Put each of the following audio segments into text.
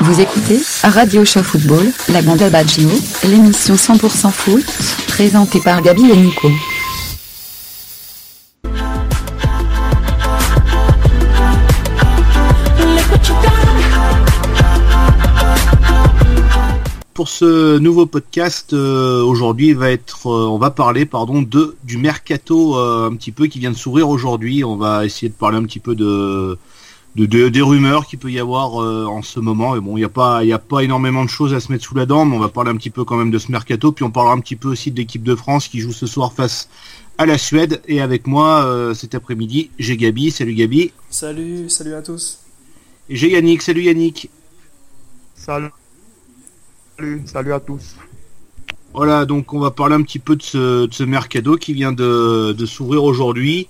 Vous écoutez Radio Show Football, la bande Baggio, l'émission 100% foot, présentée par Gabi et Nico. Pour ce nouveau podcast, euh, aujourd'hui va être, euh, on va parler pardon de du mercato euh, un petit peu qui vient de s'ouvrir aujourd'hui. On va essayer de parler un petit peu de, de, de- des rumeurs qu'il peut y avoir euh, en ce moment. Et bon, il n'y a pas il y a pas énormément de choses à se mettre sous la dent, mais on va parler un petit peu quand même de ce mercato. Puis on parlera un petit peu aussi de l'équipe de France qui joue ce soir face à la Suède. Et avec moi euh, cet après-midi, j'ai Gabi. Salut Gabi. Salut, salut à tous. Et j'ai Yannick. Salut Yannick. Salut. Salut, salut à tous. Voilà, donc on va parler un petit peu de ce, de ce mercado qui vient de, de s'ouvrir aujourd'hui.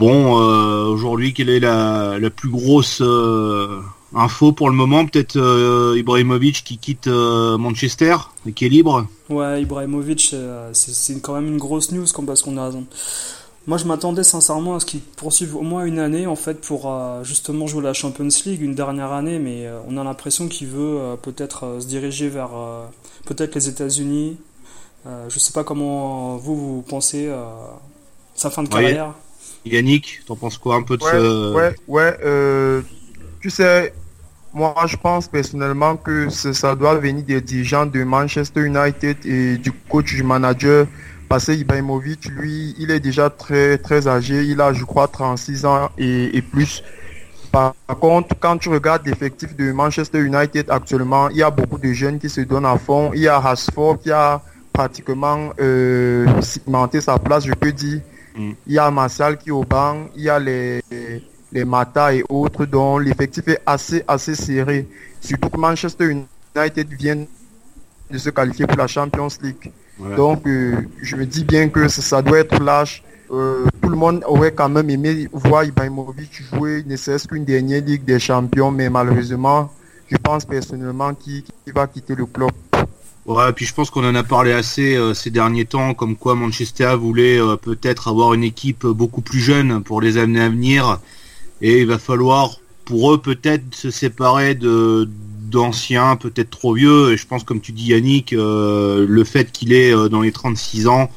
Bon, euh, aujourd'hui, quelle est la, la plus grosse euh, info pour le moment? Peut-être euh, Ibrahimovic qui quitte Manchester et qui est libre? Ouais, Ibrahimovic, c'est quand même une grosse news comme parce qu'on a. Moi, je m'attendais sincèrement à ce qu'il poursuive au moins une année en fait pour euh, justement jouer la Champions League, une dernière année, mais euh, on a l'impression qu'il veut euh, peut-être se diriger vers peut-être les États-Unis. Je sais pas comment vous vous pensez sa fin de Ouais. Yannick, t'en penses quoi un peu de Ouais, ce... ouais, ouais. euh, tu sais, moi, je pense personnellement que ça doit venir des dirigeants de Manchester United et du coach, du manager. Parce que Ibrahimovic, lui, il est déjà très, très âgé. Il a, je crois, 36 ans et, et plus. Par contre, quand tu regardes l'effectif de Manchester United actuellement, il y a beaucoup de jeunes qui se donnent à fond. Il y a Rashford qui a pratiquement euh, cimenté sa place, je peux dire. Mm. Il y a Martial qui est au banc. Il y a les, les Mata et autres dont l'effectif est assez, assez serré. Surtout que Manchester United vient de se qualifier pour la Champions League. Donc, euh, je me dis bien que ça, ça doit être lâche. Euh, tout le monde aurait quand même aimé voir Ibrahimovic jouer, ne serait-ce qu'une dernière Ligue des Champions, mais malheureusement, je pense personnellement qu'il qu'il va quitter le club. Ouais, puis je pense qu'on en a parlé assez euh, ces derniers temps, comme quoi Manchester voulait euh, peut-être avoir une équipe beaucoup plus jeune pour les années à venir, et il va falloir pour eux peut-être se séparer d'anciens, peut-être trop vieux, et je pense comme tu dis Yannick, euh, le fait qu'il est dans les 36 ans,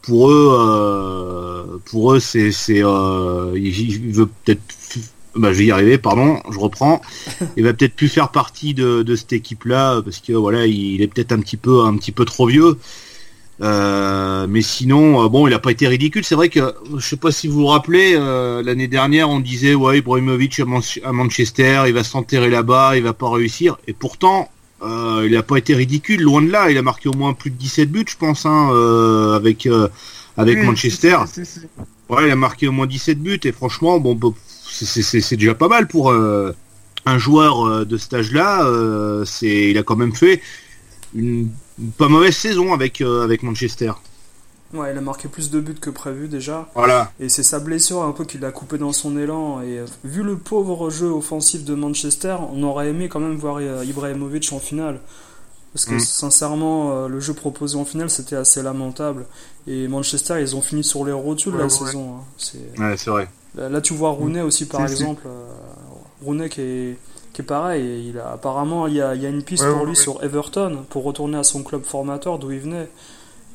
pour eux, pour eux c'est il veut peut-être bah, je vais y arriver, pardon, je reprends. Il va peut-être plus faire partie de, de cette équipe-là parce que voilà, il, est peut-être un petit peu un petit peu trop vieux. Euh, mais sinon, euh, bon, il a pas été ridicule. C'est vrai que je sais pas si vous vous rappelez, euh, l'année dernière, on disait ouais, Ibrahimovic à, Man- à Manchester, il va s'enterrer là-bas, il va pas réussir. Et pourtant, il a pas été ridicule, loin de là. Il a marqué au moins plus de 17 buts, je pense, hein, avec avec Oui, Manchester. Ouais, il a marqué au moins 17 buts et franchement, bon, c'est- déjà pas mal pour euh, un joueur euh, de cet âge-là. euh, c'est, il a quand même fait une, une pas mauvaise saison avec euh, avec Manchester. Ouais, il a marqué plus de buts que prévu déjà. Voilà. Et c'est sa blessure un peu qui l'a coupé dans son élan. Et vu le pauvre jeu offensif de Manchester, on aurait aimé quand même voir Ibrahimovic en finale. Parce que Mm. sincèrement, le jeu proposé en finale, c'était assez lamentable. Et Manchester, ils ont fini sur les rotules Ouais, la ouais. saison. hein. Ouais, c'est vrai. Là, tu vois Rooney aussi, par Si, exemple. euh, Rooney qui est, qui est pareil. Il a, apparemment, il y a, il y a une piste Ouais, pour ouais, lui ouais. sur Everton pour retourner à son club formateur d'où il venait.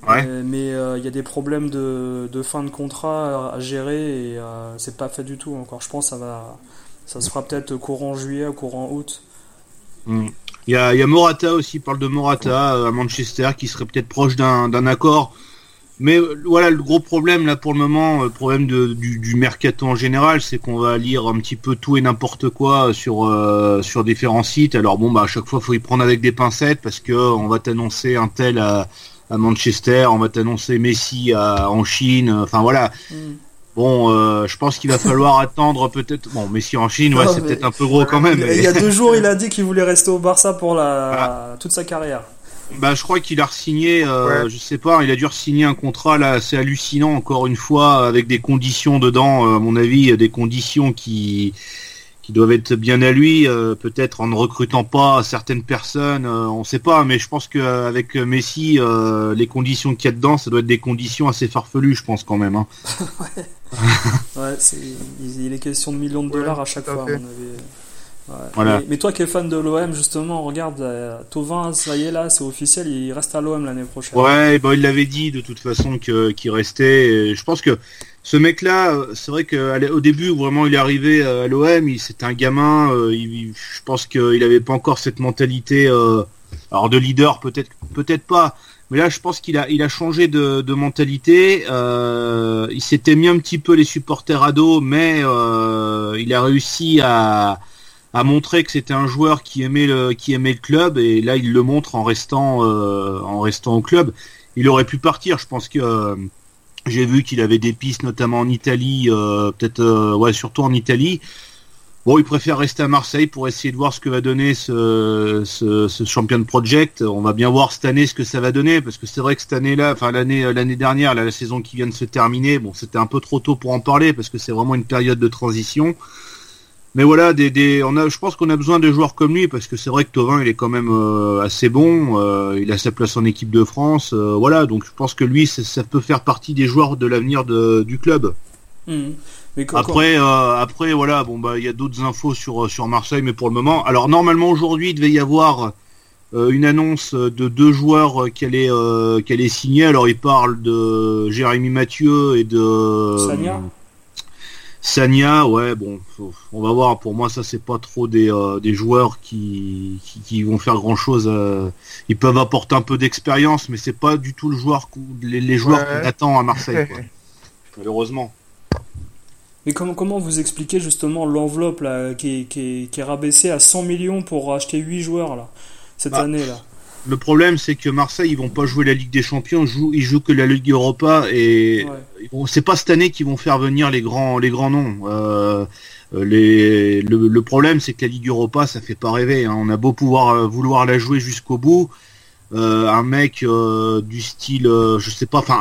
Euh, mais euh, il y a des problèmes de, de fin de contrat à gérer et euh, c'est pas fait du tout encore. Je pense que ça va, ça se fera peut-être courant juillet ou courant août. Mm. Il y a, il y a Morata aussi, il parle de Morata à Manchester qui serait peut-être proche d'un accord. Mais euh, voilà, le gros problème là pour le moment, euh, le problème de, du, du mercato en général, c'est qu'on va lire un petit peu tout et n'importe quoi sur euh, sur différents sites. Alors bon, bah à chaque fois, faut y prendre avec des pincettes parce que euh, on va t'annoncer un tel à, à Manchester, on va t'annoncer Messi à, en Chine. Enfin voilà. Mm. Bon, euh, je pense qu'il va falloir attendre peut-être. Bon, Messi en Chine, ouais, c'est peut-être un peu gros quand même. Il, mais- il y a deux jours, il a dit qu'il voulait rester au Barça pour la, toute sa carrière. Bah, je crois qu'il a re-signé, euh, Ouais. je sais pas, il a dû re-signer un contrat là, assez hallucinant encore une fois, avec des conditions dedans, euh, à mon avis, des conditions qui qui doivent être bien à lui, euh, peut-être en ne recrutant pas certaines personnes, euh, on sait pas, mais je pense qu'avec Messi, euh, les conditions qu'il y a dedans, ça doit être des conditions assez farfelues, je pense quand même. Hein. Ouais, c'est, il, il est question de millions de Ouais, dollars à chaque fois, à mon avis. Voilà. Mais, toi qui es fan de l'OM, justement, regarde, euh, Tovin, ça y est là, c'est officiel, il reste à l'OM l'année prochaine. Ouais, bah, il l'avait dit de toute façon qu'il restait. je pense que ce mec-là, euh, c'est vrai qu'au début, vraiment il est arrivé euh, à l'OM, c'était un gamin. je pense qu'il n'avait pas encore cette mentalité. alors de leader, peut-être, peut-être pas. Mais là, je pense qu'il a, il a changé de, de mentalité. il s'était mis un petit peu les supporters à dos, mais il a réussi à, a montré que c'était un joueur qui aimait le qui aimait le club et là il le montre en restant euh, en restant au club. Il aurait pu partir, je pense que euh, j'ai vu qu'il avait des pistes notamment en Italie, euh, peut-être ouais surtout en Italie. Bon, il préfère rester à Marseille pour essayer de voir ce que va donner ce, ce, Champion Project. On va bien voir cette année ce que ça va donner, parce que c'est vrai que cette année-là, enfin l'année l'année dernière, la saison qui vient de se terminer, bon, c'était un peu trop tôt pour en parler, parce que c'est vraiment une période de transition. Mais voilà, des, on a, je pense qu'on a besoin de joueurs comme lui parce que c'est vrai que Tovin il est quand même euh, assez bon, euh, il a sa place en équipe de France, euh, voilà. Donc je pense que lui ça, peut faire partie des joueurs de l'avenir du club. Mmh. après, après voilà, bon bah il y a d'autres infos sur sur Marseille, mais pour le moment, alors normalement aujourd'hui il devait y avoir une annonce de deux joueurs qui allaient qui allaient signer. Alors il parle de Jérémy Mathieu et de. Sanya, ouais, bon, on va voir. Pour moi, ça c'est pas trop des, euh, des joueurs qui, qui, vont faire grand chose. Euh, ils peuvent apporter un peu d'expérience, mais c'est pas du tout le joueur, les, joueurs qu'on attend à Marseille, malheureusement. Mais comment, comment vous expliquez justement l'enveloppe là qui, qui, qui, est rabaissée à 100 millions pour acheter 8 joueurs là cette bah, année là? Le problème, c'est que Marseille, ils vont pas jouer la Ligue des Champions, ils jouent, ils jouent que la Ligue Europa et c'est pas cette année qu'ils vont faire venir les grands, les grands noms. Euh, les, le, problème, c'est que la Ligue Europa, ça fait pas rêver. Hein. On a beau pouvoir euh, vouloir la jouer jusqu'au bout, euh, un mec du style, je sais pas, enfin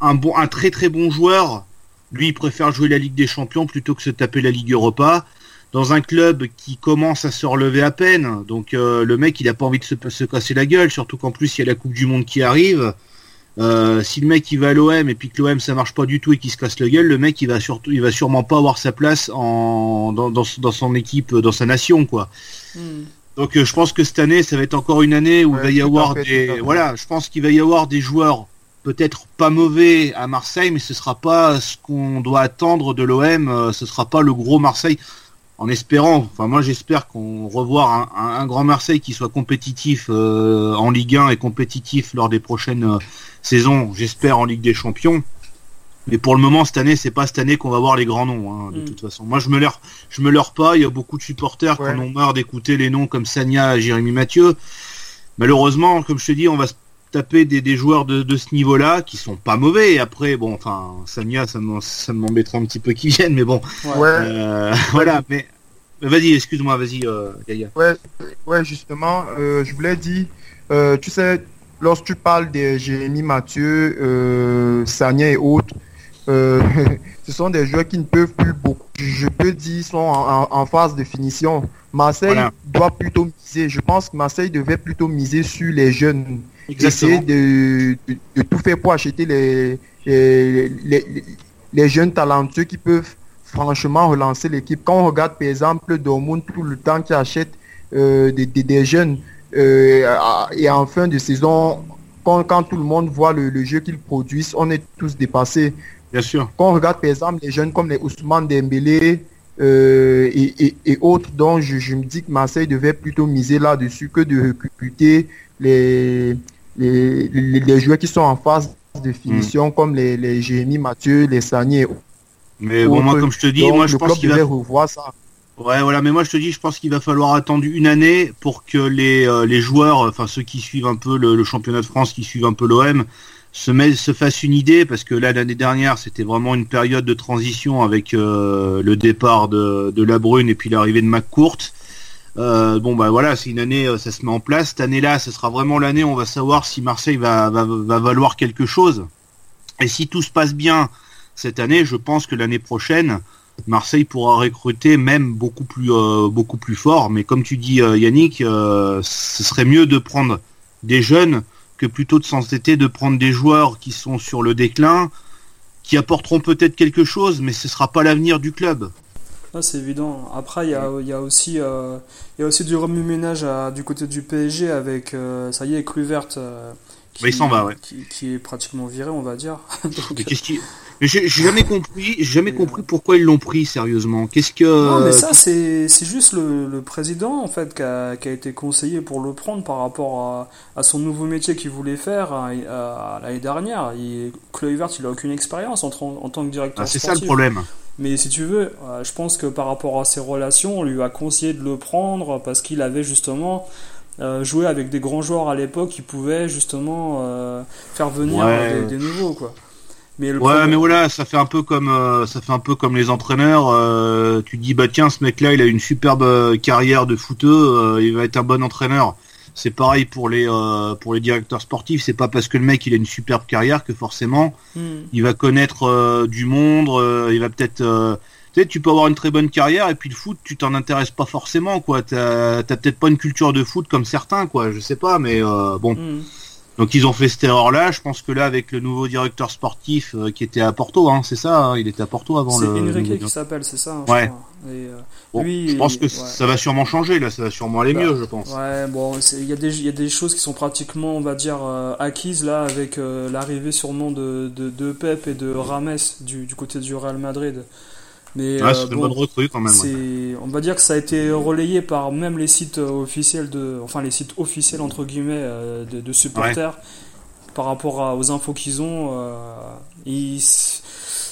un, un, bon, un très très bon joueur, lui, il préfère jouer la Ligue des Champions plutôt que se taper la Ligue Europa dans un club qui commence à se relever à peine. Donc euh, le mec, il a pas envie de se, casser la gueule, surtout qu'en plus il y a la Coupe du Monde qui arrive. Euh, si le mec il va à l'OM et puis que l'OM ça marche pas du tout et qu'il se casse la gueule, le mec il va surtout, il va sûrement pas avoir sa place en dans, dans, son équipe, dans sa nation quoi. Hmm. Donc euh, je pense que cette année ça va être encore une année où il va y avoir des, voilà, je pense qu'il va y avoir des joueurs peut-être pas mauvais à Marseille, mais ce sera pas ce qu'on doit attendre de l'OM, ce sera pas le gros Marseille en espérant, enfin moi j'espère qu'on revoit un, grand Marseille qui soit compétitif euh, en Ligue 1 et compétitif lors des prochaines euh, saisons, j'espère en Ligue des Champions. Mais pour le moment cette année, c'est pas cette année qu'on va voir les grands noms. Hein, de mm. toute façon, moi je me leurre, je me leurre pas. Il y a beaucoup de supporters qui en ont marre d'écouter les noms comme Sanya, Jérémy Mathieu. Malheureusement, comme je te dis, on va se taper des, joueurs de, ce niveau-là qui sont pas mauvais. Et après, bon, enfin, Samia, ça m'embêtera un petit peu qu'ils viennent, mais bon. Euh, voilà, mais vas-y, excuse-moi, vas-y, euh, Ouais, ouais, justement, euh, je voulais dire, euh, tu sais, lorsque tu parles de Jérémy Mathieu, euh, Sania et autres, ce sont des joueurs qui ne peuvent plus beaucoup. Je peux dire, sont en, phase de finition. Marseille doit plutôt miser. Je pense que Marseille devait plutôt miser sur les jeunes essayer de, tout faire pour acheter les, les, jeunes talentueux qui peuvent franchement relancer l'équipe. Quand on regarde par exemple Dortmund tout le temps qui achète euh, des, jeunes euh, et en fin de saison, quand, tout le monde voit le, jeu qu'ils produisent, on est tous dépassés. Bien sûr. Quand on regarde par exemple les jeunes comme les Ousmane Dembélé euh, et, autres, dont je, je, me dis que Marseille devait plutôt miser là-dessus que de recruter les, les, les, joueurs qui sont en phase de finition, hmm. comme les, les Jérémy Mathieu, les Sanier. Mais bon, moi, comme je te dis, moi, je pense qu'il va revoir ça. Ouais, voilà, mais moi je te dis, je pense qu'il va falloir attendre une année pour que les, euh, les joueurs, enfin ceux qui suivent un peu le, championnat de France, qui suivent un peu l'OM, se, se fassent une idée, parce que là l'année dernière c'était vraiment une période de transition avec euh, le départ de, de La Brune et puis l'arrivée de McCourt. Euh, bon bah voilà, c'est une année, euh, ça se met en place. Cette année-là, ce sera vraiment l'année où on va savoir si Marseille va, va, valoir quelque chose. Et si tout se passe bien cette année, je pense que l'année prochaine, Marseille pourra recruter même beaucoup plus euh, fort. Mais comme tu dis Yannick, ce serait mieux de prendre des jeunes que plutôt de s'entêter de prendre des joueurs qui sont sur le déclin, qui apporteront peut-être quelque chose, mais ce sera pas l'avenir du club. C'est évident. Après, il y a, y a, aussi, il y a aussi du remue-ménage du côté du PSG avec, ça y est, Cluvert. Qui, bah, il s'en va, ouais. Qui, est pratiquement viré, on va dire. Mais qu'est-ce qui... J'ai jamais compris, jamais compris pourquoi ils l'ont pris sérieusement. Qu'est-ce que Non, mais ça c'est juste le, le, président en fait qui a, qui a, été conseillé pour le prendre par rapport à, à son nouveau métier qu'il voulait faire l'année dernière. Kluivert, il a aucune expérience en, en, tant que directeur. Ah, c'est ça le problème. Mais si tu veux, euh, je pense que par rapport à ses relations, on lui a conseillé de le prendre parce qu'il avait justement euh, joué avec des grands joueurs à l'époque qui pouvaient justement euh, faire venir des, des nouveaux quoi ouais, mais voilà, ça fait un peu comme euh, ça fait un peu comme les entraîneurs. Euh, tu dis bah tiens, ce mec-là, il a une superbe carrière de footeux, il va être un bon entraîneur. C'est pareil pour les pour les directeurs sportifs. C'est pas parce que le mec il a une superbe carrière que forcément hmm. il va connaître du monde. il va peut-être tu sais, tu peux avoir une très bonne carrière et puis le foot, tu t'en intéresses pas forcément quoi. T'as peut-être pas une culture de foot comme certains quoi. Je sais pas, mais bon. Hmm. Donc ils ont fait cette erreur-là. Je pense que là, avec le nouveau directeur sportif euh, qui était à Porto, hein, c'est ça, hein, il était à Porto avant le. C'est Enrique qui s'appelle, c'est ça. Hein, ouais. Et, euh, lui, je pense que ça va sûrement changer là, ça va sûrement aller bah, mieux, je pense. Ouais, bon, il y a des il y a des choses qui sont pratiquement, on va dire, euh, acquises là avec l'arrivée sûrement de, de, de Pep et de Rames du, du côté du Real Madrid. Mais c'est bon, quand même. On va dire que ça a été relayé par même les sites officiels de, enfin les sites officiels entre guillemets euh, de, supporters par rapport aux infos qu'ils ont. Euh,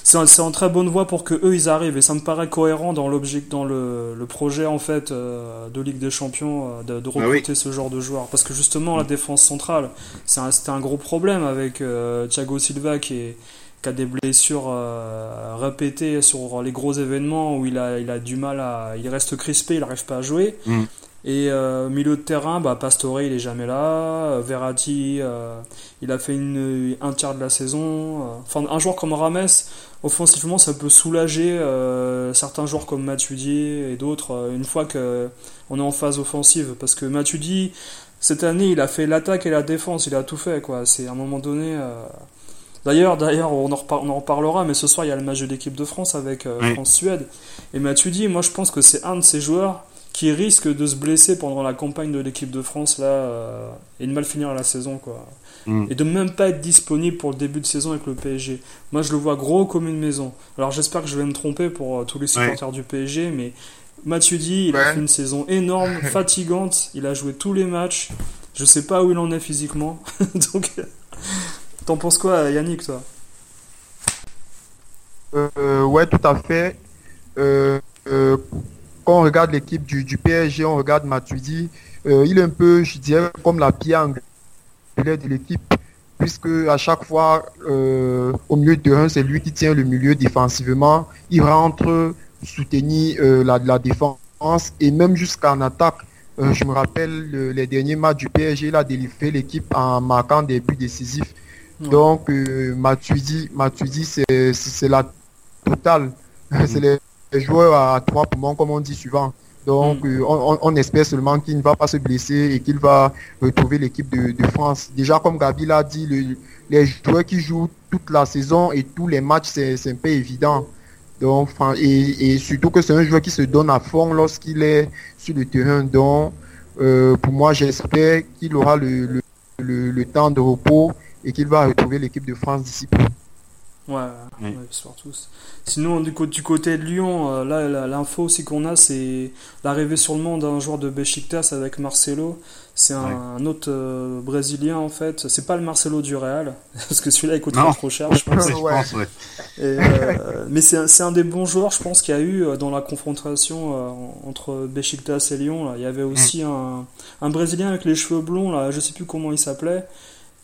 c'est en très bonne voie pour que eux ils arrivent et ça me paraît cohérent dans l'objet, dans le, le, projet en fait euh, de Ligue des Champions de, de ah recruter ce genre de joueurs parce que justement la défense centrale c'était un, un, gros problème avec Thiago Silva qui est qui a des blessures euh, répétées sur les gros événements où il a, il a du mal à. Il reste crispé, il n'arrive pas à jouer. Mm. Et euh, milieu de terrain, bah, Pastore il est jamais là. Verratti, euh, il a fait une, un tiers de la saison. Enfin, un joueur comme Rames, offensivement, ça peut soulager certains joueurs comme Matuidi et d'autres une fois que on est en phase offensive. Parce que Matuidi, cette année, il a fait l'attaque et la défense, il a tout fait. quoi. C'est à un moment donné. D'ailleurs, d'ailleurs, on, en on en reparlera, mais ce soir il y a le match de l'équipe de France avec euh, France-Suède. Et dit, moi je pense que c'est un de ces joueurs qui risque de se blesser pendant la campagne de l'équipe de France là euh, et de mal finir la saison quoi. Mm. Et de même pas être disponible pour le début de saison avec le PSG. Moi je le vois gros comme une maison. Alors j'espère que je vais me tromper pour euh, tous les supporters du PSG, mais Matuidi, il a fait une saison énorme, fatigante. Il a joué tous les matchs. Je sais pas où il en est physiquement. Donc T'en penses quoi, Yannick, toi? Euh, Ouais, tout à fait. Euh, euh, quand on regarde l'équipe du, PSG, on regarde Matuidi, il est un peu, je dirais, comme la pierre de l'équipe, puisque à chaque fois, au milieu de terrain, c'est lui qui tient le milieu défensivement. Il rentre soutenir la, la défense et même jusqu'en attaque. je me rappelle les derniers matchs du PSG, il a délivré l'équipe en marquant des buts décisifs. Donc, euh, Matuidi, Matuidi c'est la totale. c'est les, joueurs à trois poumons, comme on dit souvent. Donc, mm. euh, on, espère seulement qu'il ne va pas se blesser et qu'il va retrouver l'équipe de, France. Déjà, comme Gabi l'a dit, les joueurs qui jouent toute la saison et tous les matchs, c'est un peu évident. Donc, et, surtout que c'est un joueur qui se donne à fond lorsqu'il est sur le terrain. Donc, euh, pour moi, j'espère qu'il aura le, le, temps de repos et qu'il va retrouver l'équipe de France d'ici peu. Ouais, ouais. tous. Sinon, du, du côté de Lyon, euh, là, l'info aussi qu'on a, c'est l'arrivée sur le monde d'un joueur de Besiktas avec Marcelo. C'est un, autre euh, Brésilien, en fait. C'est pas le Marcelo du Real, parce que celui-là, il coûte trop cher, je pense. Euh, mais c'est un, des bons joueurs, je pense, qu'il y a eu dans la confrontation entre Besiktas et Lyon. Là. Il y avait aussi mm. un, un Brésilien avec les cheveux blonds, là, je sais plus comment il s'appelait.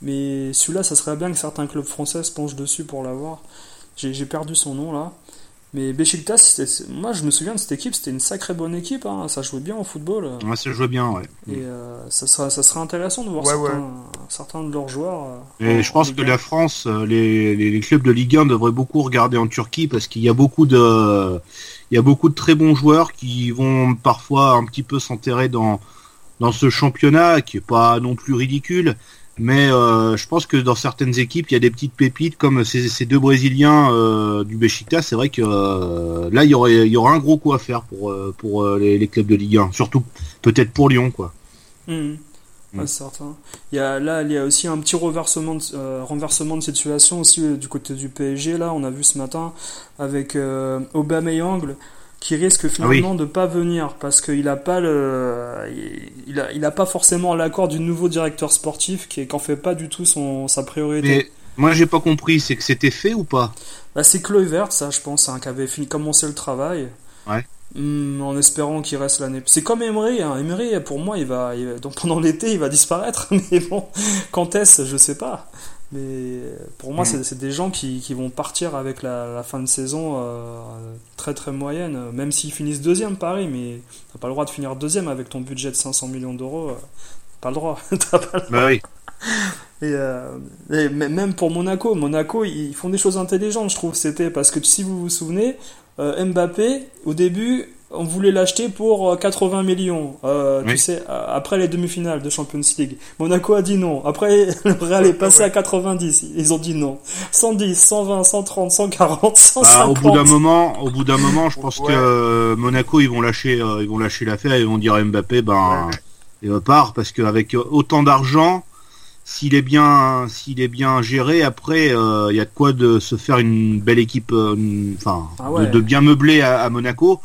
Mais celui-là, ça serait bien que certains clubs français se penchent dessus pour l'avoir. J'ai perdu son nom là. Mais Besiktas, moi je me souviens de cette équipe, c'était une sacrée bonne équipe, hein. ça jouait bien au football. Ouais, ça jouait bien, ouais. Et euh, ça, sera, ça serait intéressant de voir certains, de leurs joueurs. Euh, et je pense que la France, euh, les, les, clubs de Ligue 1 devraient beaucoup regarder en Turquie parce qu'il y a beaucoup de, il y a beaucoup de très bons joueurs qui vont parfois un petit peu s'enterrer dans, dans ce championnat qui est pas non plus ridicule Mais euh, je pense que dans certaines équipes, il y a des petites pépites comme ces, ces deux Brésiliens euh, du Besiktas. C'est vrai que euh, là, il y aurait, il y aura un gros coup à faire pour pour euh, les, les clubs de Ligue 1, surtout peut-être pour Lyon, quoi. Mhm. Ouais, Mm. certain. Il y a, là, il y a aussi un petit renversement de, euh, renversement de situation aussi euh, du côté du PSG. Là, on a vu ce matin avec euh, Aubameyang qui risque finalement de pas venir parce qu'il a pas le, il a, il a pas forcément l'accord du nouveau directeur sportif qui qu'en fait pas du tout son sa priorité. Mais moi, j'ai pas compris, c'est que c'était fait ou pas? Bah, c'est Chloé Vert, ça, je pense, hein, qui avait fini, commencé le travail. Ouais. Hmm, en espérant qu'il reste l'année. C'est comme Emery, hein. Emery, pour moi, il va, il va- donc pendant l'été, il va disparaître. Mais bon, quand est-ce, je sais pas. Mais pour moi, Mm. c'est des gens qui, qui vont partir avec la, la fin de saison euh, très très moyenne. Même s'ils finissent deuxième, Paris, mais t'as pas le droit de finir deuxième avec ton budget de 500 millions d'euros. euh, Pas le droit. T'as pas le Bah oui. et, euh, et même pour Monaco, Monaco, ils font des choses intelligentes, je trouve. C'était parce que si vous vous souvenez, euh, Mbappé, au début, on voulait l'acheter pour euh, 80 millions. euh, Oui. Tu sais, après les demi-finales de Champions League. Monaco a dit non. Après, le Real est passé à 90. Ils ont dit non. 110, 120, 130, 140, 150. Bah, au bout d'un moment, au bout d'un moment, je pense Ouais. que euh, Monaco, ils vont lâcher, euh, ils vont lâcher l'affaire, ils vont dire à Mbappé, ben, Ouais. il repart parce qu'avec autant d'argent, s'il est bien, s'il est bien géré, après, euh, il y a de quoi de se faire une belle équipe, euh, enfin, Ah ouais. de, de bien meubler à, à Monaco.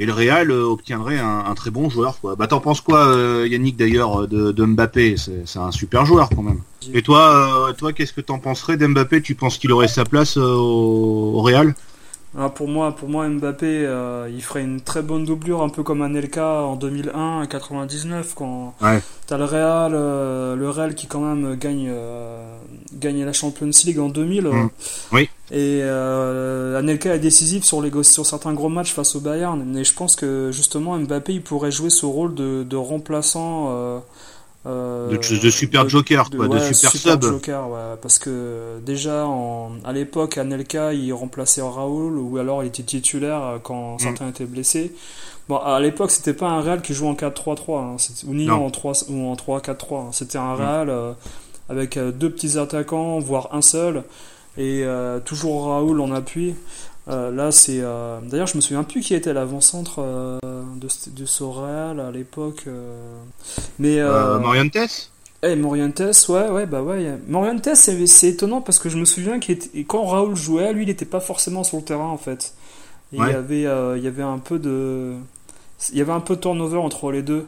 Et le Real euh, obtiendrait un, un très bon joueur. Quoi. Bah t'en penses quoi, euh, Yannick d'ailleurs, de, de Mbappé? C'est c'est un super joueur quand même. Et toi, euh, toi, qu'est-ce que t'en penserais d'Mbappé? Tu penses qu'il aurait sa place euh, au, au Real? Ah, pour moi, pour moi, Mbappé, euh, il ferait une très bonne doublure, un peu comme Anelka en 2001 et 99, quand Ouais. t'as le Real, euh, le Real qui quand même gagne, euh, gagne la Champions League en 2000. euh, Mm. Oui. Et Anelka est décisif sur, les, sur certains gros matchs face au Bayern. Mais je pense que justement, Mbappé, il pourrait jouer ce rôle de, de remplaçant. Euh, de, de super joker, quoi, de, ouais, super, sub. joker, ouais, parce que déjà en, à l'époque, Anelka il remplaçait Raoul ou alors il était titulaire euh, quand Mm. certains étaient blessés. Bon, à l'époque, c'était pas un Real qui jouait en 4-3-3, hein, ou ni Non. en 3 ou en 3-4-3. hein. C'était un Mm. Real euh, avec euh, deux petits attaquants, voire un seul, et euh, toujours Raoul en appui. Euh, là, c'est. euh, D'ailleurs, je me souviens plus qui était l'avant-centre euh, de, de ce Real à l'époque. Mais. Morientes? Eh, Morientes, ouais, ouais, bah ouais. Morientes, c'est c'est étonnant parce que je me souviens qu'il était, quand Raoul jouait, lui, il n'était pas forcément sur le terrain en fait. Il y avait, il y avait un peu de, il y avait un peu de turnover entre les deux.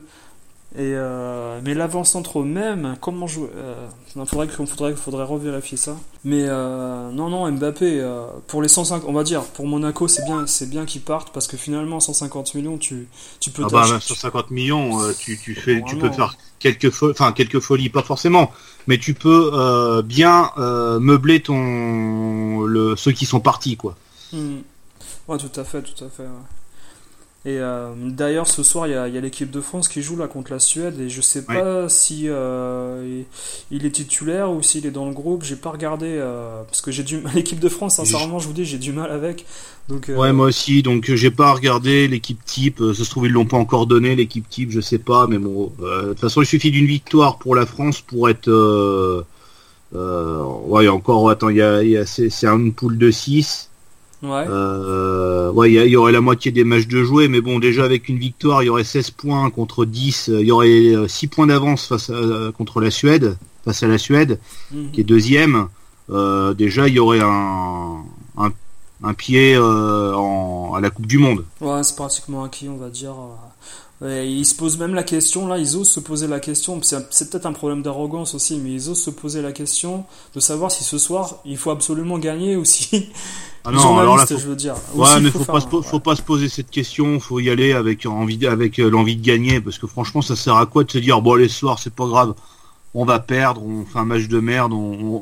Et euh, mais l'avant-centre même, comment jouer euh, Il faudrait qu'il faudrait, faudrait revérifier ça. Mais euh, non, non, Mbappé, euh, pour les 150, on va dire, pour Monaco, c'est bien, c'est bien qu'il parte parce que finalement, 150 millions, tu, tu peux Ah bah, t'acheter- 150 millions, euh, tu, tu fais, tu peux faire quelques folies, enfin quelques folies, pas forcément, mais tu peux euh, bien euh, meubler ton, le, ceux qui sont partis, quoi. Hmm. Ouais, tout à fait, tout à fait. ouais. Et euh, d'ailleurs, ce soir, il y a, l'équipe de France qui joue là contre la Suède et je sais pas si euh, il, est titulaire ou s'il est dans le groupe. J'ai pas regardé euh, parce que j'ai du l'équipe de France. Sincèrement, je vous dis, j'ai du mal avec. Donc euh, Ouais, moi aussi, donc euh, j'ai pas regardé l'équipe type, euh, ça se trouve ils l'ont pas encore donné, l'équipe type, je sais pas, mais bon, de toute façon il suffit d'une victoire pour la France pour être... Ouais, encore, attends, il y a, c'est une poule de 6. Ouais. Euh, ouais, il y, aurait la moitié des matchs de jouer, mais bon, déjà avec une victoire, il y aurait 16 points contre 10, euh, il y aurait euh, 6 points d'avance face à, euh, contre la Suède, face à la Suède, Mhm. qui est deuxième. Euh, déjà, il y aurait un, un, un pied euh, en, à la Coupe du Monde. Ouais, c'est pratiquement acquis, on va dire. Ouais, ils se posent même la question, là, ils osent se poser la question, c'est peut-être un problème d'arrogance aussi, mais ils osent se poser la question de savoir si ce soir il faut absolument gagner ou si. Ah non, alors là, faut, je veux dire. ou ouais, s'il mais faut, pas, se faut pas se poser cette question, faut y aller avec envie, avec euh, l'envie de gagner, parce que franchement, ça sert à quoi de se dire bon, allez, ce soir, c'est pas grave, on va perdre, on fait un match de merde, on,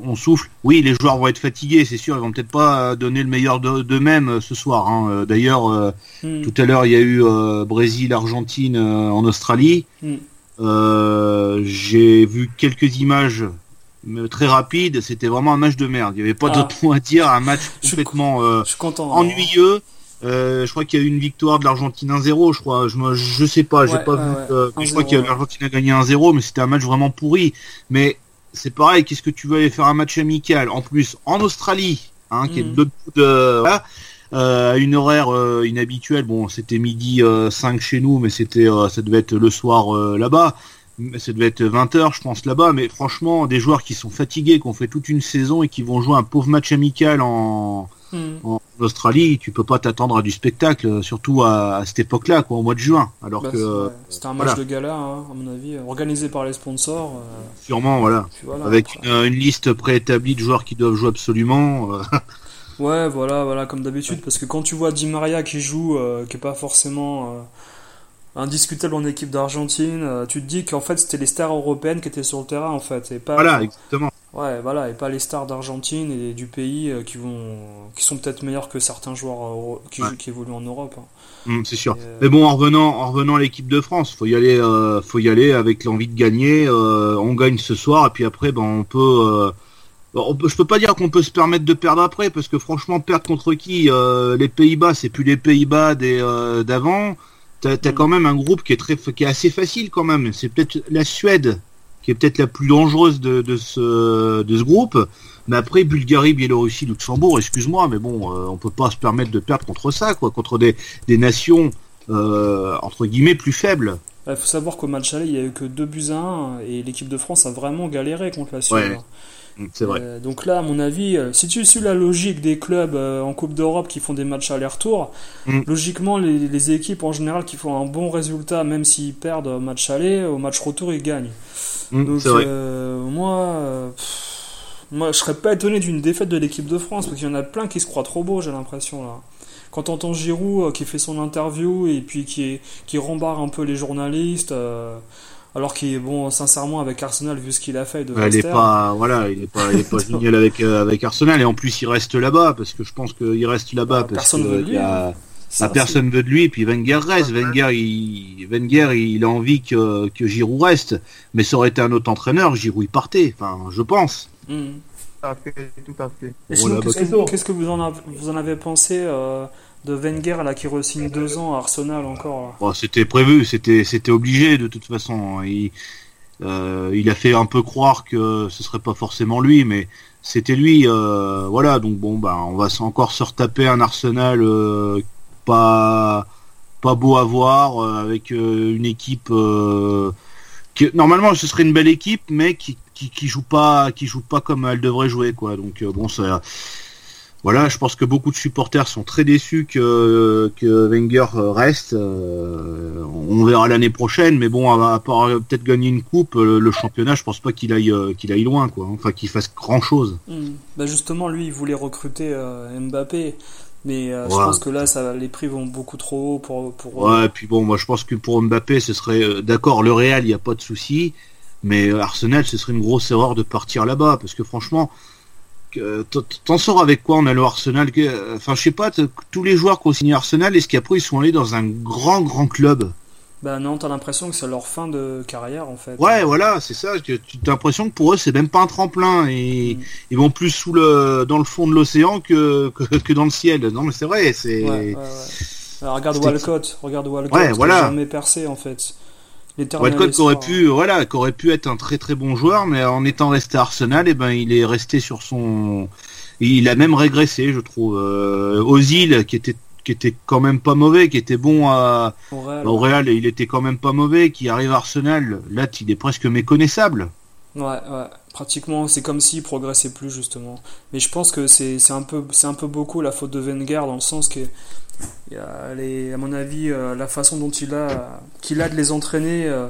on, on souffle. Oui, les joueurs vont être fatigués, c'est sûr, ils vont peut-être pas donner le meilleur de- d'eux-mêmes euh, ce soir. hein. Euh, D'ailleurs, euh, Hmm. tout à l'heure, il y a eu euh, Brésil, Argentine euh, en Australie. Mm. Euh, J'ai vu quelques images mais très rapides. C'était vraiment un match de merde. Il n'y avait pas Ah. d'autre mot à dire. Un match Je suis complètement Je suis content. ennuyeux. Euh, je crois qu'il y a eu une victoire de l'Argentine 1-0. Je crois. Je, me- je sais pas. J'ai Ouais, pas ouais, vu. euh, je crois 1-0, que l'Argentine a gagné 1-0, mais c'était un match vraiment pourri. Mais c'est pareil, qu'est-ce que tu veux aller faire un match amical? En plus, en Australie, hein, qui est de l'autre bout de... Voilà, euh, à une horaire euh, inhabituelle. Bon, c'était midi 5 chez nous, mais c'était ça devait être le soir là-bas. Ça devait être 20h, je pense, là-bas. Mais franchement, des joueurs qui sont fatigués, qui ont fait toute une saison et qui vont jouer un pauvre match amical en, Hmm. En Australie, tu peux pas t'attendre à du spectacle, surtout à, cette époque-là, quoi, au mois de juin. Alors bah, que c'était un match de gala, hein, à mon avis, organisé par les sponsors. Euh. Sûrement, voilà. Avec une, liste préétablie de joueurs qui doivent jouer absolument. Euh. ouais, voilà, voilà, comme d'habitude, parce que quand tu vois Di Maria qui joue, euh, qui est pas forcément indiscutable en équipe d'Argentine, tu te dis qu'en fait c'était les stars européennes qui étaient sur le terrain en fait, et pas. Voilà, exactement. Ouais, voilà, et pas les stars d'Argentine et du pays euh, qui vont, qui sont peut-être meilleurs que certains joueurs euh, qui, qui évoluent en Europe. Hein. Mmh, c'est sûr. Euh, Mais bon, en revenant, en revenant à l'équipe de France, faut y aller, faut y aller avec l'envie de gagner. on gagne ce soir et puis après, ben on peut. On peut, je peux pas dire qu'on peut se permettre de perdre après parce que franchement perdre contre qui les Pays-Bas c'est plus les Pays-Bas d'avant t'as as mmh. quand même un groupe qui est très qui est assez facile quand même c'est peut-être la Suède qui est peut-être la plus dangereuse de, ce, de ce groupe. Mais après, Bulgarie, Biélorussie, Luxembourg, excuse-moi, mais bon, euh, on peut pas se permettre de perdre contre ça, quoi, contre des, des nations, euh, entre guillemets, plus faibles. Il faut savoir qu'au match aller, il n'y a eu que 2 buts à 1 et l'équipe de France a vraiment galéré contre la Suède. Mm, c'est vrai. Euh, donc là, à mon avis, si tu suis la logique des clubs en Coupe d'Europe qui font des matchs aller-retour, mm. logiquement, les, les, équipes en général qui font un bon résultat, même s'ils perdent au match aller, au match retour, ils gagnent. Mm, Donc, euh, moi, euh, moi, je serais pas étonné d'une défaite de l'équipe de France parce qu'il y en a plein qui se croient trop beaux, j'ai l'impression là. Quand on entend Giroud euh, qui fait son interview et puis qui, qui rembarre un peu les journalistes, alors qu'il est bon, sincèrement, avec Arsenal, vu ce qu'il a fait, de il est pas, voilà, il est pas, il est pas génial avec avec Arsenal. Et en plus il reste là-bas parce que je pense qu'il reste là-bas bah, parce qu'il y a, ça, personne veut de lui, et puis Wenger reste. Wenger, il, Wenger, il a envie que, que Giroud reste, mais ça aurait été un autre entraîneur, Giroud il partait, enfin, je pense. Tout à fait, tout à fait. qu'est-ce, que, vous en, avez, vous en avez pensé euh, de Wenger là qui re-signe deux ans à Arsenal encore C'était prévu, c'était, obligé de toute façon. Il, euh, il a fait un peu croire que ce serait pas forcément lui, mais c'était lui. Euh, voilà, donc bon, bah, on va encore se retaper un Arsenal pas pas beau à voir euh, avec euh, une équipe euh, qui normalement ce serait une belle équipe mais qui, qui, joue pas qui joue pas comme elle devrait jouer quoi donc bon ça voilà, je pense que beaucoup de supporters sont très déçus que, que Wenger reste. on verra l'année prochaine, mais bon, à, part peut-être gagner une coupe, le, championnat, je pense pas qu'il aille qu'il aille loin, quoi. Enfin, qu'il fasse grand chose. Hmm. Bah justement, lui, il voulait recruter Mbappé. Mais euh, je pense que là, ça, les prix vont beaucoup trop haut pour. pour ouais, et puis bon, moi je pense que pour Mbappé, ce serait. Euh, d'accord, le Real, il n'y a pas de souci. Mais euh, Arsenal, ce serait une grosse erreur de partir là-bas. Parce que franchement, t'en sors avec quoi On a le Arsenal? Enfin, je sais pas, tous les joueurs qui ont signé Arsenal, est-ce qu'après ils sont allés dans un grand, grand club? Bah non, t'as l'impression que c'est leur fin de carrière en fait. Ouais, voilà, c'est ça. Tu as l'impression que pour eux c'est même pas un tremplin et mm. ils vont plus sous le dans le fond de l'océan que, que, dans le ciel. Non mais c'est vrai, c'est. Ouais, ouais, regarde Walcott, regarde Walcott, ouais, voilà. jamais percé en fait. Walcott qui aurait pu, voilà, qui aurait pu être un très très bon joueur, mais en étant resté à Arsenal, et eh ben il est resté sur son. Il a même régressé, je trouve. Euh, Ozil, qui était qui était quand même pas mauvais, qui était bon à, au Real, il était quand même pas mauvais, qui arrive à Arsenal, là il est presque méconnaissable. Ouais, ouais, pratiquement c'est comme s'il progressait plus justement. Mais je pense que c'est un peu c'est un peu beaucoup la faute de Wenger dans le sens que les, à mon avis euh, la façon dont il a qu'il a de les entraîner. Euh,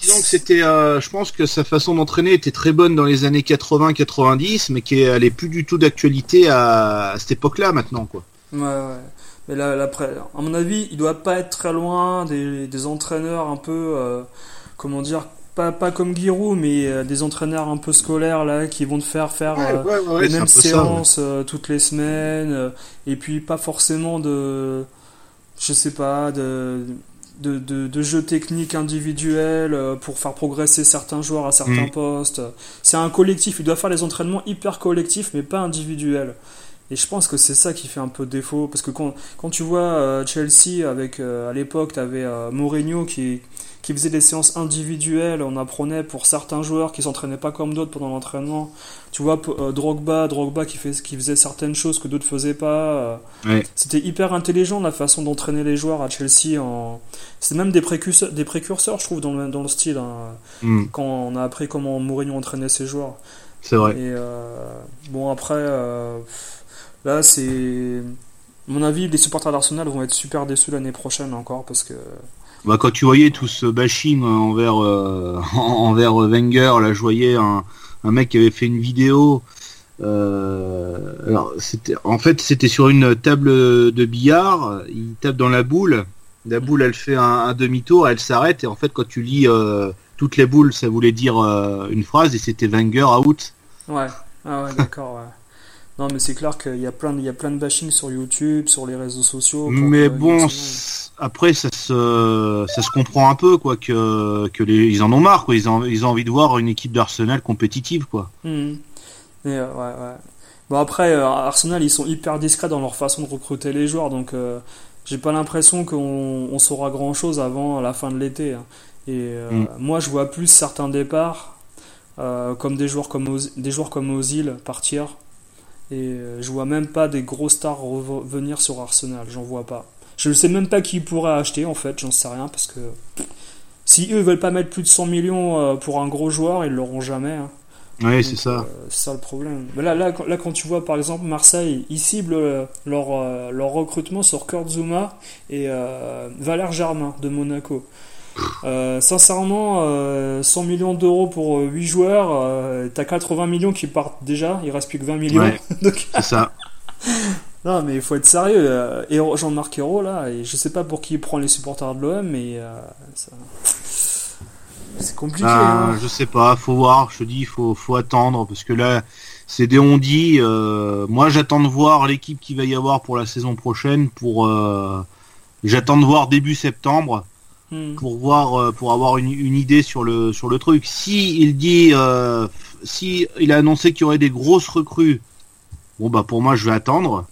Disons que c'était, euh, je pense que sa façon d'entraîner était très bonne dans les années 80-90, mais qu'elle est plus du tout d'actualité à, à, cette époque-là maintenant, quoi. Ouais, ouais. Mais là, là, à mon avis, il doit pas être très loin des, des entraîneurs un peu, euh, comment dire, pas, pas comme Giroud, mais euh, des entraîneurs un peu scolaires là qui vont te faire faire euh, les mêmes séances toutes les semaines, et puis pas forcément de, je sais pas, de de, de, de jeux techniques individuels pour faire progresser certains joueurs à certains mm. postes. C'est un collectif, il doit faire les entraînements hyper collectifs mais pas individuels. Et je pense que c'est ça qui fait un peu défaut. Parce que quand, quand tu vois euh, Chelsea, avec euh, à l'époque, tu avais euh, Mourinho qui, qui faisait des séances individuelles. On apprenait pour certains joueurs qui s'entraînaient pas comme d'autres pendant l'entraînement. Tu vois, euh, Drogba, Drogba qui, fait, qui faisait certaines choses que d'autres faisaient pas. Ouais. C'était hyper intelligent la façon d'entraîner les joueurs à Chelsea. En... C'était même des précurseurs, des précurseurs, je trouve, dans le, dans le style. hein, Hmm, quand on a appris comment Mourinho entraînait ses joueurs. c'est vrai. Et euh, bon, après, euh, là, c'est. à mon avis, les supporters d'Arsenal vont être super déçus l'année prochaine encore parce que. Bah, quand tu voyais tout ce bashing envers euh, envers Wenger, là je voyais un, mec qui avait fait une vidéo. euh, en fait c'était sur une table de billard. Il tape dans la boule. La boule elle fait un, demi-tour, elle s'arrête et en fait quand tu lis euh, toutes les boules, ça voulait dire euh, une phrase et c'était Wenger out. Ouais, ah ouais, d'accord, ouais. Non, mais c'est clair qu'il y a plein de, il y a plein de bashing sur YouTube, sur les réseaux sociaux. Mais bon, après ça se ça se comprend un peu quoi que que les ils en ont marre quoi. Ils ont ils ont envie de voir une équipe d'Arsenal compétitive quoi. Mais, euh, ouais, ouais. Bon après, euh, Arsenal, ils sont hyper discrets dans leur façon de recruter les joueurs, donc euh, j'ai pas l'impression qu'on on saura grand chose avant la fin de l'été. hein. Et euh, Mm. moi, je vois plus certains départs, comme des joueurs comme Oz- des joueurs comme Ozil partir. Et euh, je vois même pas des gros stars revenir sur Arsenal, j'en vois pas. Je ne sais même pas qui pourrait acheter en fait, j'en sais rien parce que si eux ils veulent pas mettre plus de 100 millions euh, pour un gros joueur, ils l'auront jamais. hein. Donc, c'est ça. euh, c'est ça le problème. Mais là, là, quand- là, quand tu vois par exemple Marseille, ils ciblent leur, leur recrutement sur Kurt Zuma et euh, Valère Germain de Monaco. Euh, sincèrement, euh, 100 millions d'euros pour 8 joueurs, euh, t'as 80 millions qui partent déjà, il reste plus que 20 millions. Ouais. Donc, C'est ça. non, mais il faut être sérieux. euh, Héro- Jean-Marc Hérault, là, et je sais pas pour qui il prend les supporters de l'OM, mais euh, ça- c'est compliqué. Ah, hein. je sais pas, faut voir. Je te dis, faut faut attendre parce que là, c'est des on dit. euh, moi, j'attends de voir l'équipe qui va y avoir pour la saison prochaine. Pour euh, j'attends de voir début septembre Hmm. euh, pour avoir une, idée sur le truc. Si il dit euh, si il a annoncé qu'il y aurait des grosses recrues, bon bah pour moi je vais attendre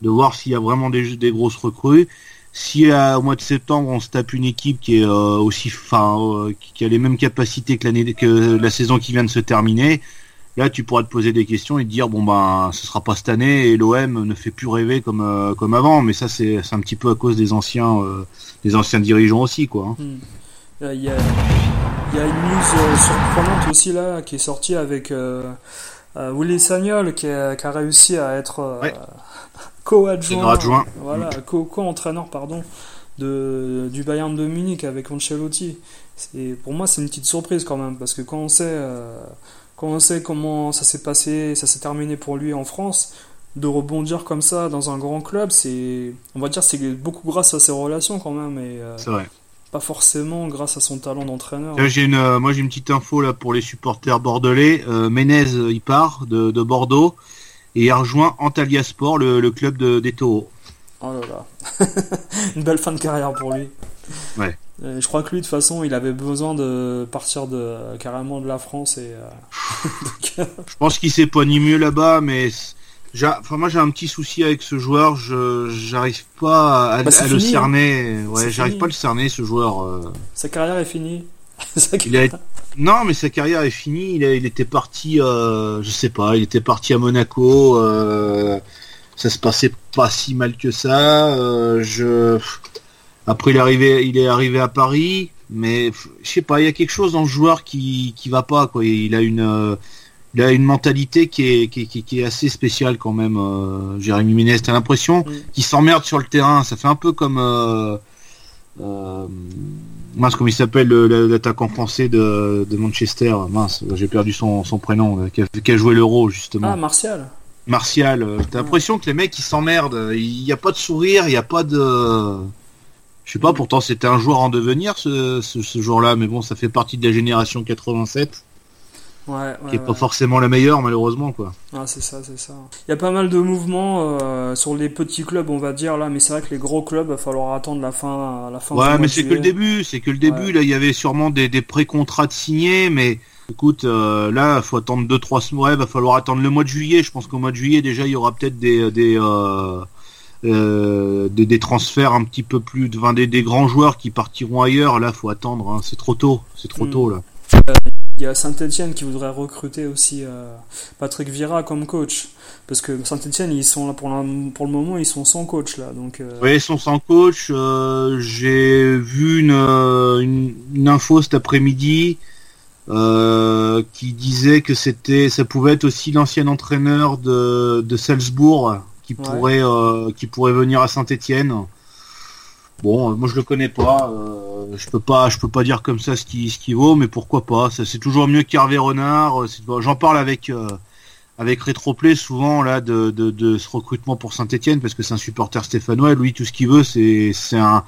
de voir s'il y a vraiment des, grosses recrues. Si euh, au mois de septembre on se tape une équipe qui est aussi a les mêmes capacités que la saison qui vient de se terminer, là tu pourras te poser des questions et te dire bon ben ce sera pas cette année et l'OM ne fait plus rêver comme euh, comme avant mais ça c'est un petit peu à cause des anciens euh, des anciens dirigeants aussi quoi. hein. Hmm. Euh, Il y, a, il y a une news surprenante aussi là qui est sortie avec euh, Willy Sagnol qui a, qui a réussi à être Ouais. co-adjoint, voilà, co- co-entraîneur pardon de, du Bayern de Munich avec Ancelotti. Pour moi, c'est une petite surprise quand même parce que quand on sait, quand on sait comment ça s'est passé, ça s'est terminé pour lui en France, de rebondir comme ça dans un grand club, c'est, on va dire, c'est beaucoup grâce à ses relations quand même et euh, C'est vrai. pas forcément grâce à son talent d'entraîneur. Là, j'ai une, euh, moi j'ai une petite info là pour les supporters bordelais. Euh, Menez euh, il part de, de Bordeaux et il rejoint Antalya Sport, le, le club de, des taureaux. Oh là là. Une belle fin de carrière pour lui. Ouais. Et je crois que lui, de toute façon, il avait besoin de partir de, carrément de la France. Et, euh, donc, euh, Je pense qu'il s'est pas ni mieux là-bas, mais enfin moi j'ai un petit souci avec ce joueur. Je j'arrive pas à, Bah, le hein. cerner. Ouais, j'arrive pas à le cerner ce joueur. euh. sa carrière est finie. Il a Non, mais sa carrière est finie. Il, a- il était parti, euh, je sais pas, il était parti à Monaco. euh, ça se passait pas si mal que ça. euh, je... Après, il est arrivé, il est arrivé à Paris, mais je sais pas, il y a quelque chose dans le joueur qui qui va pas. Quoi. Il a une, euh, il a une mentalité qui est qui, est- qui est- qui est assez spéciale quand même. Euh, Jérémy Ménez, t'as l'impression Mm. qu'il s'emmerde sur le terrain. Ça fait un peu comme euh, mince, comment il s'appelle le- le- l'attaquant français de, de Manchester Mince, j'ai perdu son, son prénom, qui, a, qui a joué l'Euro justement. Ah, Martial. Martial. T'as l'impression que les mecs ils s'emmerdent. Il n'y a pas de sourire, il n'y a pas de. Je sais pas. Pourtant c'était un joueur en devenir ce, ce, ce jour-là, mais bon, ça fait partie de la génération 87, Ouais, ouais, qui est ouais. pas forcément la meilleure malheureusement quoi. Ah, c'est ça, c'est ça. Il y a pas mal de mouvements euh, sur les petits clubs, on va dire, là, mais c'est vrai que les gros clubs, va falloir attendre la fin, la fin Ouais, mais c'est que le début, c'est que le début. Là, il y avait sûrement des, des pré-contrats de signés, mais écoute, euh, là, faut attendre deux, trois semaines. Ouais, va falloir attendre le mois de juillet. Je pense qu'au mois de juillet, déjà, il y aura peut-être des, des, euh, euh, des, des, transferts un petit peu plus, enfin, des, des, grands joueurs qui partiront ailleurs. Là, faut attendre. Hein. C'est trop tôt. C'est trop tôt là. Il y a Saint-Etienne qui voudrait recruter aussi euh, Patrick Vira comme coach. Parce que Saint-Etienne, ils sont là pour, la, pour le moment, ils sont sans coach là. Donc, euh... Oui, ils sont sans coach. Euh, J'ai vu une, une, une, info cet après-midi euh, qui disait que c'était, ça pouvait être aussi l'ancien entraîneur de, de Salzbourg qui ouais. pourrait, euh, qui pourrait venir à Saint-Etienne. Bon, moi je le connais pas, euh, je peux pas, je peux pas dire comme ça ce qui, ce qui vaut, mais pourquoi pas Ça c'est toujours mieux qu'Hervé Renard. J'en parle avec euh, avec Rétroplay souvent là de, de, de, ce recrutement pour Saint-Etienne parce que c'est un supporter stéphanois. Lui, tout ce qu'il veut, c'est c'est un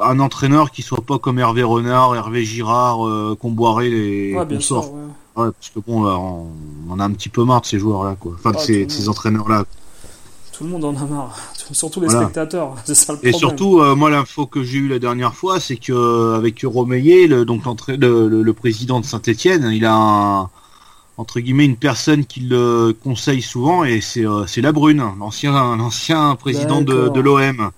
un entraîneur qui soit pas comme Hervé Renard, Hervé Girard, euh, Comboiré et ouais, bien sûr, ouais. ouais. parce que bon, là, on, on, a un petit peu marre de ces joueurs là, quoi. Enfin, de ces, ces entraîneurs là. Tout le monde en a marre, surtout les voilà. spectateurs. C'est ça le problème. Et surtout, euh, moi, l'info que j'ai eue la dernière fois, c'est que euh, avec Romeillet, le, donc le, le, le, président de Saint-Etienne, il a un, entre guillemets une personne qui le conseille souvent et c'est euh, la Brune, l'ancien l'ancien président de, de l'OM.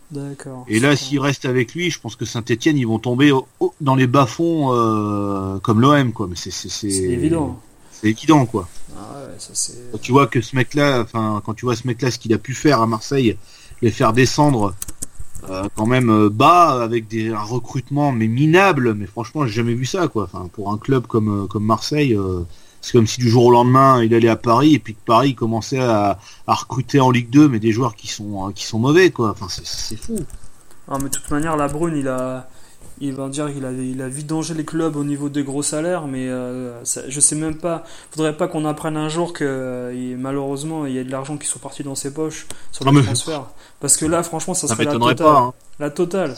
Et là, s'il reste avec lui, je pense que Saint-Etienne, ils vont tomber au, au, dans les bas fonds euh, comme l'OM, quoi. Mais c'est évident. C'est évident, quoi. Ah ouais, ça, quand tu vois que ce mec-là, enfin, quand tu vois ce mec-là, ce qu'il a pu faire à Marseille, les faire descendre euh, quand même euh, bas avec des un recrutement mais minable. Mais franchement, j'ai jamais vu ça, quoi. Enfin, pour un club comme comme Marseille. C'est comme si du jour au lendemain il allait à Paris et puis que Paris commençait à, à recruter en Ligue 2 mais des joueurs qui sont qui sont mauvais quoi. Enfin c'est fou. Ah, mais de toute manière la Brune il a il va dire qu'il a il a vidangé les clubs au niveau des gros salaires mais euh, ça, je sais même pas faudrait pas qu'on apprenne un jour que euh, malheureusement il y a de l'argent qui sont partis dans ses poches sur le transfert parce que là franchement ça, ça serait la totale pas, hein. la totale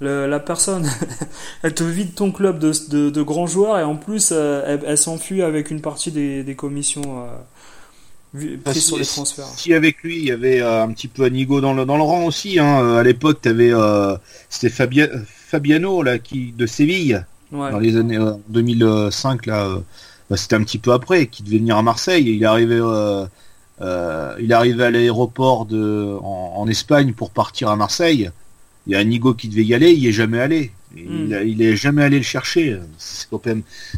le, la personne, elle te vide ton club de, de, de grands joueurs et en plus, euh, elle, elle s'enfuit avec une partie des, des commissions euh, prises sur les transferts. Si avec lui, il y avait euh, un petit peu Anigo dans le, dans le rang aussi. Hein. À l'époque, tu avais euh, c'était Fabia, Fabiano là, qui, de Séville ouais. dans les années 2005. là, bah, C'était un petit peu après, qui devait venir à Marseille. Il est arrivé. il à l'aéroport de en, en Espagne pour partir à Marseille il y a un Nigo qui devait y aller, il est jamais allé. Il, mm. il est jamais allé le chercher. C'est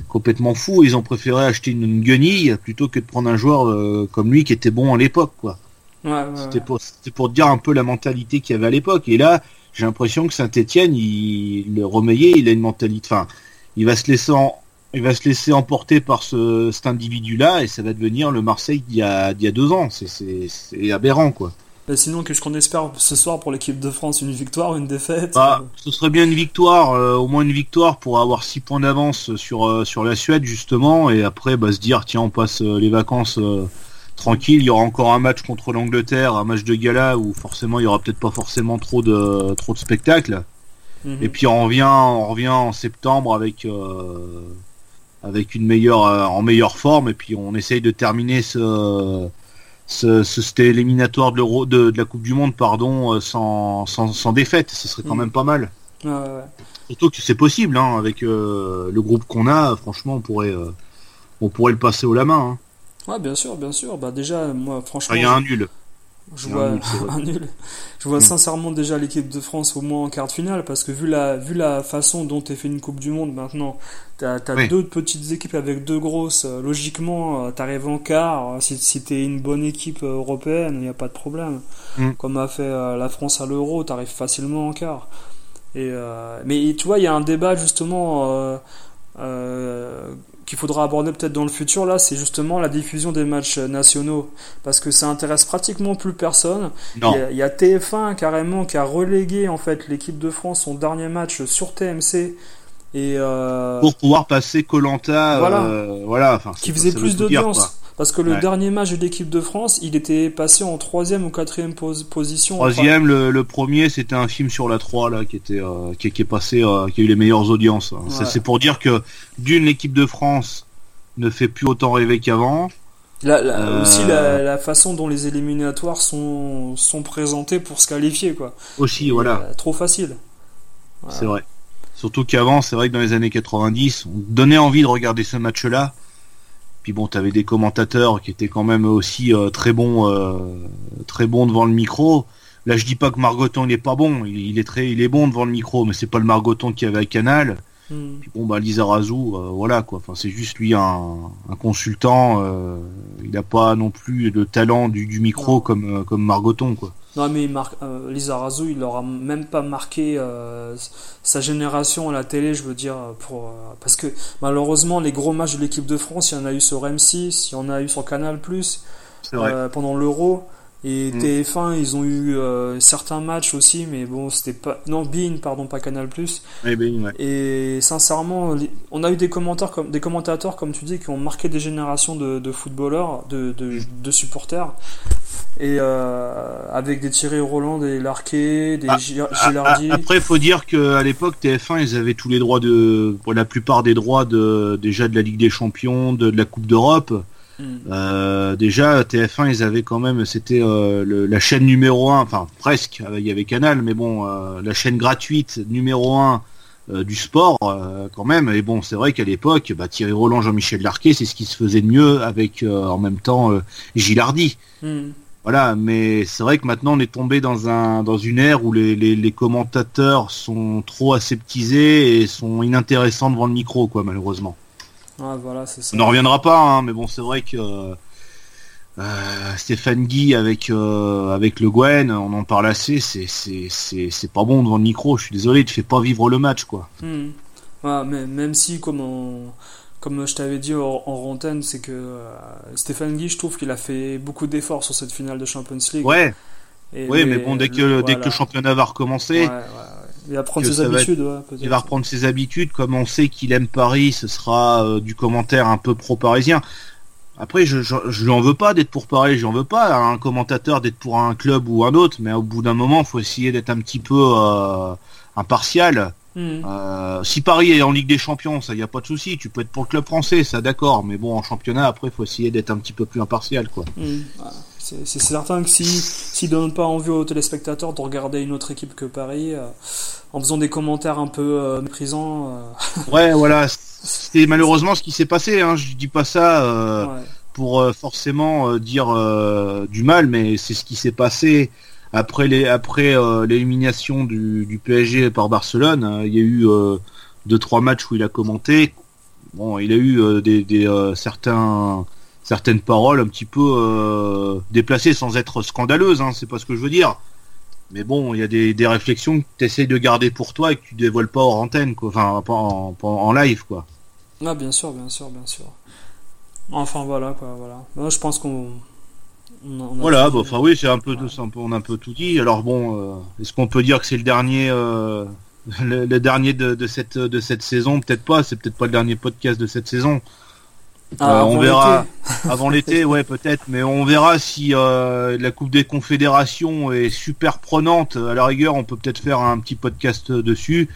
complètement, fou. Ils ont préféré acheter une, une guenille plutôt que de prendre un joueur euh, comme lui qui était bon à l'époque, quoi. Ouais, ouais, c'était pour, pour dire un peu la mentalité qu'il y avait à l'époque. Et là, j'ai l'impression que Saint-Etienne, il, le Romeillet, il a une mentalité, enfin, il va se laisser en, il va se laisser emporter par ce, cet individu-là et ça va devenir le Marseille d'il y a, d'il y a deux ans. C'est aberrant, quoi. Et sinon, qu'est-ce qu'on espère ce soir pour l'équipe de France? Une victoire, une défaite? Bah, Ce serait bien une victoire, euh, au moins une victoire pour avoir 6 points d'avance sur, euh, sur la Suède, justement, et après bah, se dire, tiens, on passe euh, les vacances euh, tranquilles, il y aura encore un match contre l'Angleterre, un match de gala où forcément il y aura peut-être pas forcément trop de, trop de spectacles. Mm -hmm. Et puis on revient, on revient en septembre avec, euh, avec une meilleure, en meilleure forme, et puis on essaye de terminer ce ce, éliminatoire de, l'Euro, de, de, la Coupe du Monde pardon euh, sans, sans, sans défaite ce serait quand mmh. même pas mal ouais, ouais. surtout que c'est possible hein, avec euh, le groupe qu'on a franchement on pourrait euh, on pourrait le passer au la main hein. Ouais bien sûr bien sûr bah déjà moi franchement il y a un nul je vois un nul, un nul. Je vois mmh. sincèrement déjà l'équipe de France au moins en quart de finale parce que vu la vu la façon dont est fait une Coupe du Monde maintenant, t'as as oui. deux petites équipes avec deux grosses. Logiquement, euh, t'arrives en quart. Si, si t'es une bonne équipe euh, européenne, il n'y a pas de problème. Mmh. Comme a fait euh, la France à l'Euro, t'arrives facilement en quart. Et euh, mais tu vois, il y a un débat justement. Euh, euh, qu'il faudra aborder peut-être dans le futur là, c'est justement la diffusion des matchs nationaux. Parce que ça intéresse pratiquement plus personne. Il y, a, il y, a, TF1 carrément qui a relégué en fait l'équipe de France son dernier match sur TMC et euh... pour pouvoir passer Colanta voilà, euh, voilà enfin, qui faisait plus d'audience. Parce que le ouais. dernier match de l'équipe de France, il était passé en troisième ou quatrième pos position. Troisième, le, le, premier, c'était un film sur la 3 là qui était euh, qui, qui, est passé, euh, qui a eu les meilleures audiences. Ouais. C'est pour dire que d'une l'équipe de France ne fait plus autant rêver qu'avant. Euh... Aussi la, la, façon dont les éliminatoires sont, sont présentés pour se qualifier quoi. Aussi Et voilà. Trop facile. Voilà. C'est vrai. Surtout qu'avant, c'est vrai que dans les années 90, on donnait envie de regarder ce match-là. Puis bon, t'avais des commentateurs qui étaient quand même aussi euh, très bons, euh, très bons devant le micro. Là, je dis pas que Margoton il est pas bon, il, est très, il est bon devant le micro, mais c'est pas le Margoton qui avait à Canal. Hmm. bon bah Lisa Razou, euh, voilà quoi. Enfin c'est juste lui un, consultant. Il n'a pas non plus le talent du, micro comme comme Margoton quoi. Non mais Lisa Razou, il aura même pas marqué sa génération à la télé, je veux dire, pour parce que malheureusement les gros matchs de l'équipe de France, il y en a eu sur M6, il y en a eu sur Canal+, pendant l'Euro. Et mm. TF1, ils ont eu euh, certains matchs aussi, mais bon, c'était pas. Non, Bean, pardon, pas Canal. Et, ouais. et sincèrement, on a eu des commentaires comme des commentateurs, comme tu dis, qui ont marqué des générations de, de footballeurs, de, de, mm. de, supporters. Et euh, avec des Thierry Roland, des Larquet, des ah, ah, Gilardi. Ah, après, il faut dire qu'à l'époque, TF1, ils avaient tous les droits de. Pour la plupart des droits de, déjà de la Ligue des Champions, de, de la Coupe d'Europe. Mm. Euh, déjà TF1 ils avaient quand même c'était euh, la chaîne numéro 1 enfin presque il y avait Canal mais bon euh, la chaîne gratuite numéro 1 du sport quand même et bon c'est vrai qu'à l'époque bah, Thierry Roland Jean-Michel Larquet c'est ce qui se faisait de mieux avec en même temps Gilardi mm. voilà mais c'est vrai que maintenant on est tombé dans un dans une ère où les, les commentateurs sont trop aseptisés et sont inintéressants devant le micro quoi malheureusement voilà, On n'en reviendra pas, hein, mais bon, c'est vrai que euh, Stéphane Guy avec euh, avec le Gwen, on en parle assez, c'est c'est pas bon devant le micro. Je suis désolé, tu fais pas vivre le match, quoi. Hmm. mais, même si, comme comme je t'avais dit en, en c'est que euh, Stéphane Guy, je trouve qu'il a fait beaucoup d'efforts sur cette finale de Champions League. Ouais. oui, mais bon, dès que, dès que le championnat va recommencer, il va prendre ses habitudes. il va reprendre ses habitudes. Comme on sait qu'il aime Paris, ce sera euh, du commentaire un peu pro-parisien. Après, je, je, lui en veux pas d'être pour Paris, j'en veux pas un commentateur d'être pour un club ou un autre, mais au bout d'un moment, il faut essayer d'être un petit peu euh, impartial. Hmm. Euh, si Paris est en Ligue des Champions, ça y a pas de souci. Tu peux être pour le club français, ça d'accord. Mais bon, en championnat, après, il faut essayer d'être un petit peu plus impartial, quoi. Hmm. C'est certain que si s'ils donnent pas envie aux téléspectateurs de regarder une autre équipe que Paris, euh, en faisant des commentaires un peu euh, méprisants. Euh, ouais, voilà. C'est malheureusement ce qui s'est passé. Hein. Je dis pas ça pour forcément dire du mal, mais c'est ce qui s'est passé après les après l'élimination du, du, PSG par Barcelone. Il y a eu deux trois matchs où il a commenté. Bon, il a eu des, des certains certaines paroles un petit peu euh, déplacées sans être scandaleuses, hein, c'est pas ce que je veux dire. Mais bon, il y a des, des réflexions que tu essayes de garder pour toi et que tu dévoiles pas hors antenne, quoi. Enfin, pas en, en, live, quoi. Ah, bien sûr, bien sûr, bien sûr. Enfin, voilà, quoi, voilà. Moi, je pense qu'on. voilà, bah, enfin oui, c'est un peu, on a un peu tout dit. Alors bon, euh, est-ce qu'on peut dire que c'est le dernier, euh, le, dernier de, de, cette de cette saison? Peut-être pas. C'est peut-être pas le dernier podcast de cette saison. Ah, euh, on verra avant l'été, ouais peut-être, mais on verra si euh, la Coupe des Confédérations est super prenante. À la rigueur, on peut peut-être faire un petit podcast dessus.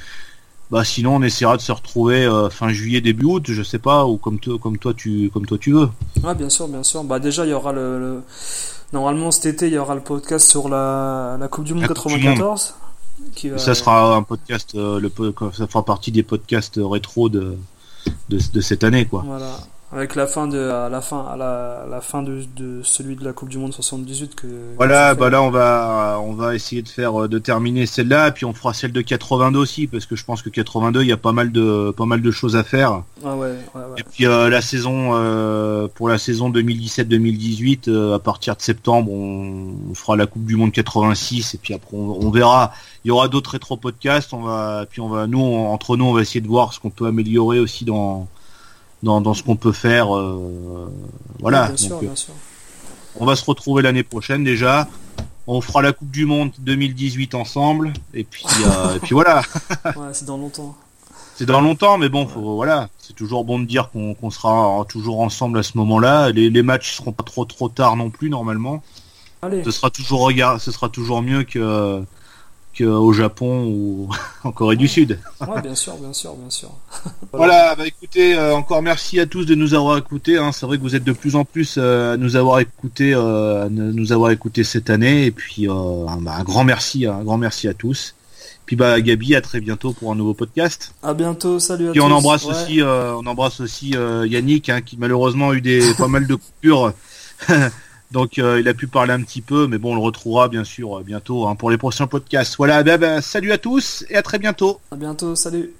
Bah sinon, on essaiera de se retrouver euh, fin juillet début août, je sais pas, ou comme toi, comme toi tu, comme toi tu veux. Ah bien sûr, bien sûr. Bah déjà, il y aura le, normalement cet été, il y aura le podcast sur la, la Coupe du Monde 94. Qui Ça sera un podcast, le, ça fera partie des podcasts rétro de, de, de cette année, quoi. Voilà. Avec la fin de à la fin à la, la fin de, de, celui de la Coupe du Monde 78 que voilà bah là on va on va essayer de faire de terminer celle-là puis on fera celle de 82 aussi parce que je pense que 82 il y a pas mal de pas mal de choses à faire. Ah ouais, ouais, ouais. et puis euh, la saison euh, pour la saison 2017-2018 euh, à partir de septembre on, on, fera la Coupe du Monde 86 et puis après on, on verra. Il y aura d'autres rétro podcasts on va puis on va nous entre nous on va essayer de voir ce qu'on peut améliorer aussi dans dans, ce qu'on peut faire. Euh, voilà. Euh, on va se retrouver l'année prochaine déjà. On fera la Coupe du Monde 2018 ensemble. Et puis, euh, et puis voilà. c'est dans longtemps. C'est dans longtemps, mais bon, faut, voilà, c'est toujours bon de dire qu'on sera toujours ensemble à ce moment-là. Les, les matchs seront pas trop trop tard non plus normalement. Ce sera toujours regard, ce sera toujours mieux que au Japon ou en Corée du Sud. Ouais, bien sûr, bien sûr, bien sûr. voilà, bah écoutez, euh, encore merci à tous de nous avoir écoutés. Hein. C'est vrai que vous êtes de plus en plus euh, à nous avoir écoutés, euh, nous avoir écouté cette année. Et puis bah, un grand merci, un grand merci à tous. Puis bah Gabi, à très bientôt pour un nouveau podcast. À bientôt, salut à tous. on embrasse aussi, on embrasse aussi Yannick, hein, qui malheureusement a eu des pas mal de coupures Donc il a pu parler un petit peu, mais bon, on le retrouvera bien sûr bientôt hein, pour les prochains podcasts. Voilà, ben, ben, salut à tous et à très bientôt. À bientôt, salut.